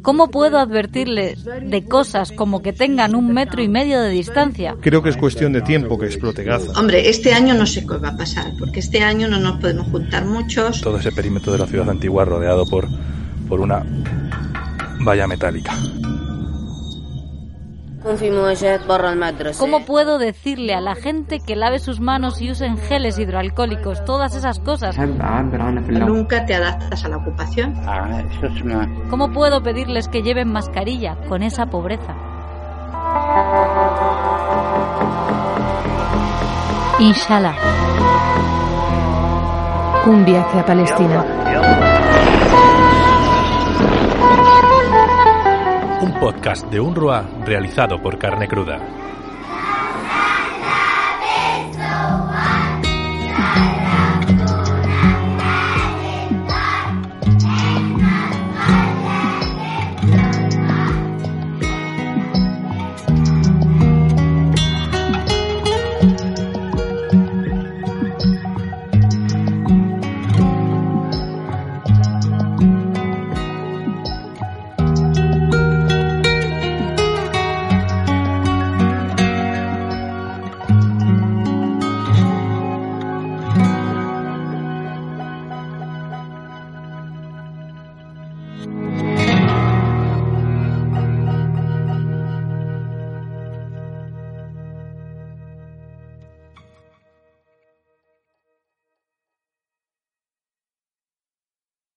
¿Cómo puedo advertirles de cosas como que tengan un metro y medio de distancia? Creo que es cuestión de tiempo que explote Gaza. Hombre, este año no sé qué va a pasar, porque este año no nos podemos juntar muchos. Todo ese perímetro de la ciudad antigua rodeado por, por una valla metálica. ¿Cómo puedo decirle a la gente que lave sus manos y usen geles hidroalcohólicos? Todas esas cosas. Nunca te adaptas a la ocupación. ¿Cómo puedo pedirles que lleven mascarilla con esa pobreza? Inshallah. Un viaje a Palestina. Podcast de UNRWA realizado por Carne Cruda. Bye.